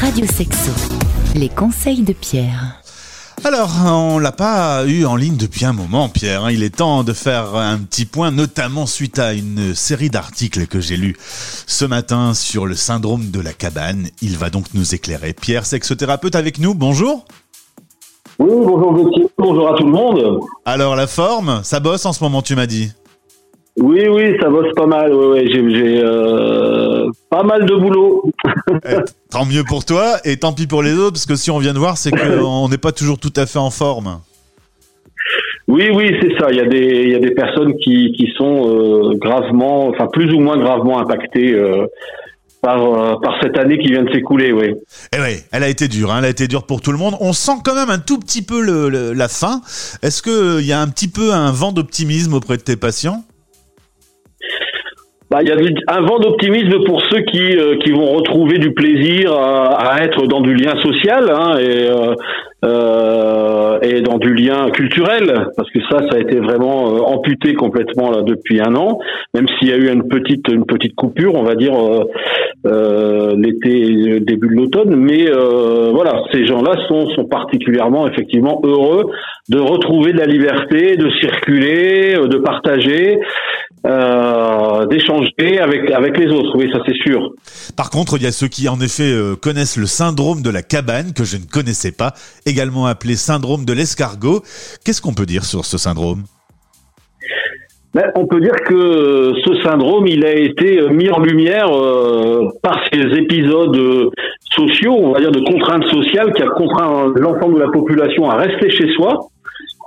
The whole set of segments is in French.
Radio Sexo. Les conseils de Pierre. Alors, on l'a pas eu en ligne depuis un moment, Pierre. hein. Il est temps de faire un petit point, notamment suite à une série d'articles que j'ai lus ce matin sur le syndrome de la cabane. Il va donc nous éclairer. Pierre, sexothérapeute avec nous, bonjour. Oui, bonjour Gauthier, bonjour à tout le monde. Alors, la forme, ça bosse en ce moment, tu m'as dit? Oui, oui, ça bosse pas mal. Ouais, ouais, j'ai euh, pas mal de boulot. Eh, tant mieux pour toi et tant pis pour les autres, parce que si on vient de voir, c'est qu'on n'est pas toujours tout à fait en forme. Oui, oui, c'est ça. Il y a des, il y a des personnes qui, qui sont euh, gravement, enfin plus ou moins gravement impactées euh, par, euh, par cette année qui vient de s'écouler. Oui. Eh ouais, elle a été dure, hein, elle a été dure pour tout le monde. On sent quand même un tout petit peu le- le- la fin. Est-ce qu'il y a un petit peu un vent d'optimisme auprès de tes patients? Bah, il y a un vent d'optimisme pour ceux qui, euh, qui vont retrouver du plaisir à, à être dans du lien social hein, et, euh, euh, et dans du lien culturel, parce que ça, ça a été vraiment euh, amputé complètement là depuis un an, même s'il y a eu une petite une petite coupure, on va dire euh, euh, l'été, début de l'automne, mais voilà, ces gens-là sont sont particulièrement effectivement heureux de retrouver de la liberté, de circuler, de partager euh, d'échanger avec avec les autres. Oui, ça c'est sûr. Par contre, il y a ceux qui en effet euh, connaissent le syndrome de la cabane, que je ne connaissais pas, également appelé syndrome de l'escargot. Qu'est-ce qu'on peut dire sur ce syndrome? Mais on peut dire que ce syndrome, il a été mis en lumière euh, par ces épisodes euh, sociaux, on va dire de contraintes sociales, qui a contraint l'ensemble de la population à rester chez soi.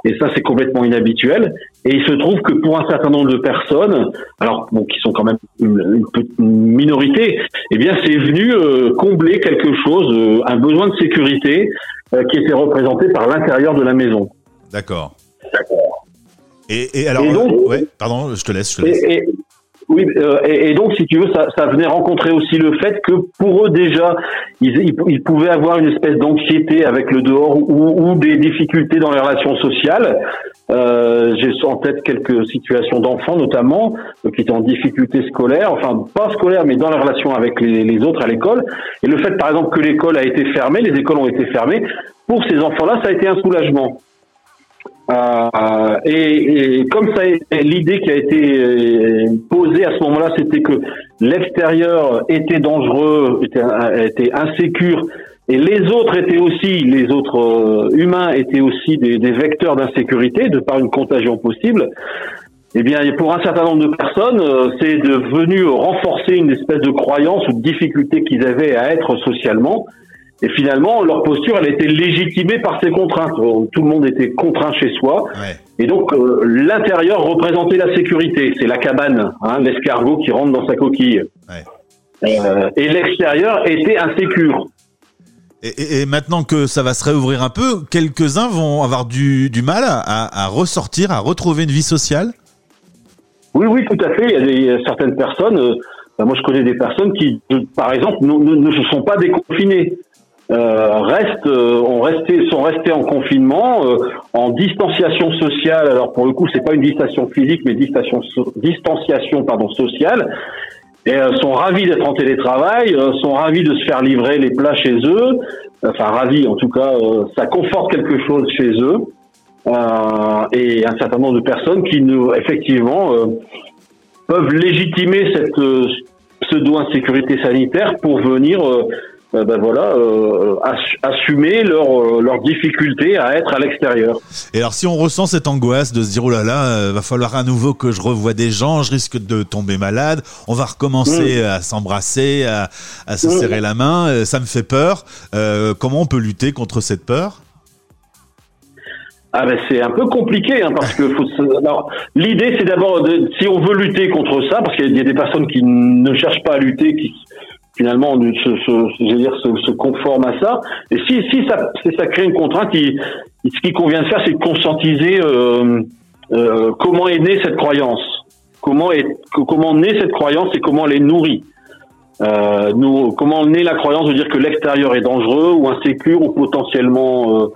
Et ça, c'est complètement inhabituel. Et il se trouve que pour un certain nombre de personnes, alors bon, qui sont quand même une, minorité, eh bien, c'est venu euh, combler quelque chose, euh, un besoin de sécurité euh, qui était représenté par l'intérieur de la maison. D'accord. Et, et alors, Et donc- ouais, pardon, je te laisse. Je te laisse. Et- oui, euh, et, donc, si tu veux, ça, ça venait rencontrer aussi le fait que pour eux déjà, ils, ils, ils pouvaient avoir une espèce d'anxiété avec le dehors ou, ou des difficultés dans les relations sociales. Euh, J'ai en tête quelques situations d'enfants notamment euh, qui étaient en difficulté scolaire, enfin pas scolaire, mais dans les relations avec les autres à l'école. Et le fait, par exemple, que l'école a été fermée, les écoles ont été fermées, pour ces enfants-là, ça a été un soulagement. Euh, et, comme ça, l'idée qui a été euh, posée à ce moment-là, c'était que l'extérieur était dangereux, était, était insécure, et les autres étaient aussi, les autres euh, humains étaient aussi des, des vecteurs d'insécurité de par une contagion possible. Eh bien, pour un certain nombre de personnes, euh, c'est devenu renforcer une espèce de croyance ou de difficulté qu'ils avaient à être socialement. Et finalement, leur posture, elle était légitimée par ces contraintes. Euh, Tout le monde était contraint chez soi. Ouais. Et donc, euh, l'intérieur représentait la sécurité. C'est la cabane, hein, l'escargot qui rentre dans sa coquille. Ouais. Euh, et l'extérieur était insécure. Et, et- et maintenant que ça va se réouvrir un peu, quelques-uns vont avoir du, du mal à, à ressortir, à retrouver une vie sociale? Oui, oui, tout à fait. Il y a des, certaines personnes, euh, ben, moi je connais des personnes qui, euh, par exemple, ne, ne- ne se sont pas déconfinées. Euh, restent, euh, ont resté, sont restés en confinement, euh, en distanciation sociale. Alors pour le coup, c'est pas une distanciation physique, mais distanciation, distanciation pardon sociale. Et sont ravis d'être en télétravail, sont ravis de se faire livrer les plats chez eux. Enfin ravis, en tout cas, ça conforte quelque chose chez eux. Et un certain nombre de personnes qui, nous, effectivement, peuvent légitimer cette pseudo-insécurité sanitaire pour venir, euh, euh, ben voilà, euh, ass- assumer leur, euh, leur difficulté à être à l'extérieur. Et alors, si on ressent cette angoisse de se dire, oh là là, euh, va falloir à nouveau que je revoie des gens, je risque de tomber malade, on va recommencer à s'embrasser, à, à se Mm. serrer la main, euh, ça me fait peur. Euh, comment on peut lutter contre cette peur? Ah ben c'est un peu compliqué hein, parce que l'idée c'est d'abord si on veut lutter contre ça parce qu'il y a des personnes qui ne cherchent pas à lutter qui finalement se, se, je veux dire, se, se conforment à ça. Et si si ça ça crée une contrainte il- ce qui convient de faire c'est de conscientiser euh, euh, comment est née cette croyance. Comment est comment naît cette croyance et comment elle est nourrie. Euh, nous, comment naît la croyance de dire que l'extérieur est dangereux ou insécure ou potentiellement, euh,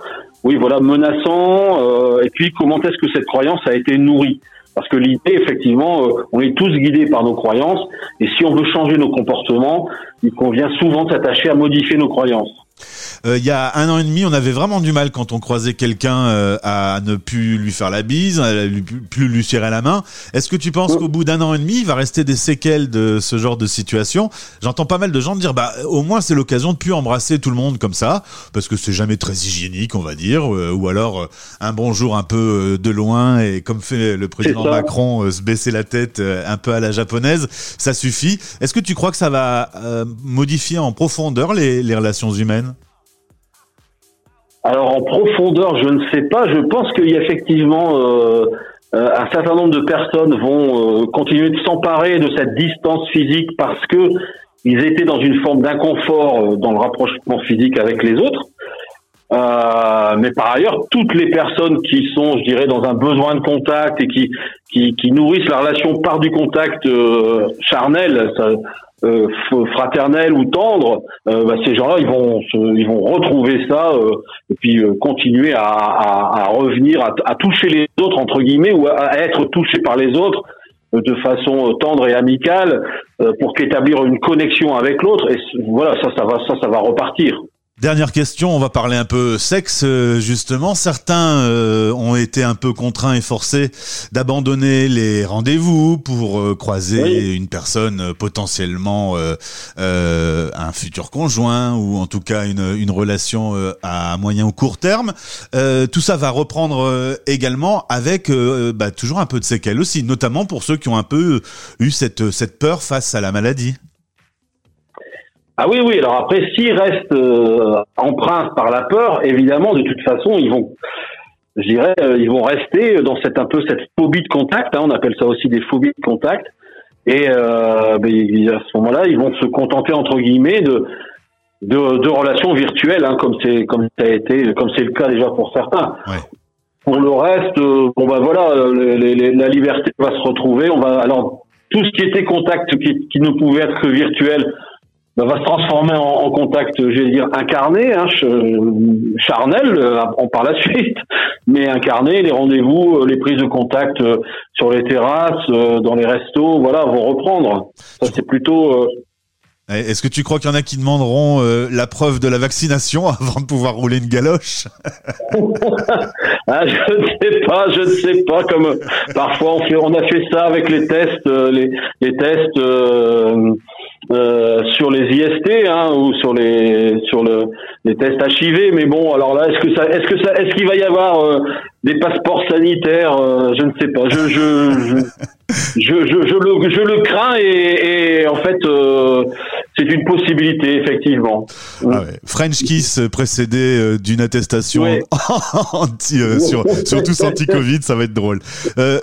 oui, voilà, menaçant. euh, et puis, comment est-ce que cette croyance a été nourrie Parce que l'idée, effectivement, euh, on est tous guidés par nos croyances, et si on veut changer nos comportements, il convient souvent de s'attacher à modifier nos croyances. Euh, il y a un an et demi, on avait vraiment du mal quand on croisait quelqu'un euh, à ne plus lui faire la bise, à lui, plus lui serrer la main. Est-ce que tu penses qu'au bout d'un an et demi, il va rester des séquelles de ce genre de situation? J'entends pas mal de gens dire, bah au moins c'est l'occasion de plus embrasser tout le monde comme ça, parce que c'est jamais très hygiénique, on va dire, euh, ou alors un bonjour un peu de loin et comme fait le président Macron, se baisser la tête un peu à la japonaise, ça suffit. Est-ce que tu crois que ça va modifier en profondeur les, les relations humaines? Alors en profondeur, je ne sais pas. Je pense qu'il y a effectivement euh, euh, un certain nombre de personnes vont euh, continuer de s'emparer de cette distance physique parce que ils étaient dans une forme d'inconfort dans le rapprochement physique avec les autres. Mais par ailleurs, toutes les personnes qui sont, je dirais, dans un besoin de contact et qui qui, qui nourrissent la relation par du contact charnel, ça, euh, fraternel ou tendre, euh, bah, ces gens-là, ils vont, ils vont retrouver ça euh, et puis continuer à, à, à revenir, à, à, toucher les autres entre guillemets ou à, être touchés par les autres de façon tendre et amicale pour qu'établir une connexion avec l'autre. Et voilà, ça, ça va, ça, ça va repartir. Dernière question, on va parler un peu sexe euh, justement. Certains euh, ont été un peu contraints et forcés d'abandonner les rendez-vous pour euh, croiser une personne potentiellement un futur conjoint ou en tout cas une, une relation à moyen ou court terme. tout ça va reprendre également avec bah, toujours un peu de séquelles aussi, notamment pour ceux qui ont un peu eu cette, cette peur face à la maladie. Ah oui, oui. Alors après, s'ils restent euh, empreints par la peur, évidemment, de toute façon, ils vont, je dirais, euh, ils vont rester dans cette un peu cette phobie de contact. Hein, on appelle ça aussi des phobies de contact. Et euh, ben, à ce moment-là, ils vont se contenter entre guillemets de de, de relations virtuelles, hein, comme c'est comme ça a été, comme c'est le cas déjà pour certains. Ouais. Pour le reste, euh, bon ben voilà, la liberté va se retrouver. On va alors tout ce qui était contact qui, qui ne pouvait être que virtuel bah, va se transformer en, contact, je vais dire, incarné, hein, charnel euh, par la suite, mais incarné, les rendez-vous, euh, les prises de contact euh, sur les terrasses, dans les restos, voilà, vont reprendre. Ça, c'est plutôt... Eh, est-ce que tu crois qu'il y en a qui demanderont la preuve de la vaccination avant de pouvoir rouler une galoche? Ah, Je ne sais pas, je ne sais pas. Comme parfois on fait, on a fait ça avec les tests, les, les tests euh, sur les IST hein, ou sur les sur le les tests HIV mais bon alors là est-ce que ça est-ce que ça est-ce qu'il va y avoir euh, des passeports sanitaires euh, je ne sais pas. Je je je, je, je, le je le crains et, et en fait c'est une possibilité effectivement ah ouais. French Kiss précédé d'une attestation anti sur sur tous anti-Covid ça va être drôle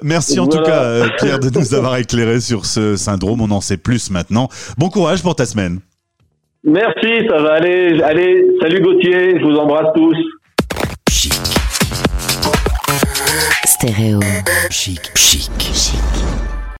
merci en tout cas Pierre de nous avoir éclairé sur ce syndrome on en sait plus maintenant bon courage pour ta semaine. Merci, ça va aller. Allez, salut Gauthier, je vous embrasse tous. Chic. Stéréo. Chic. Chic. Chic.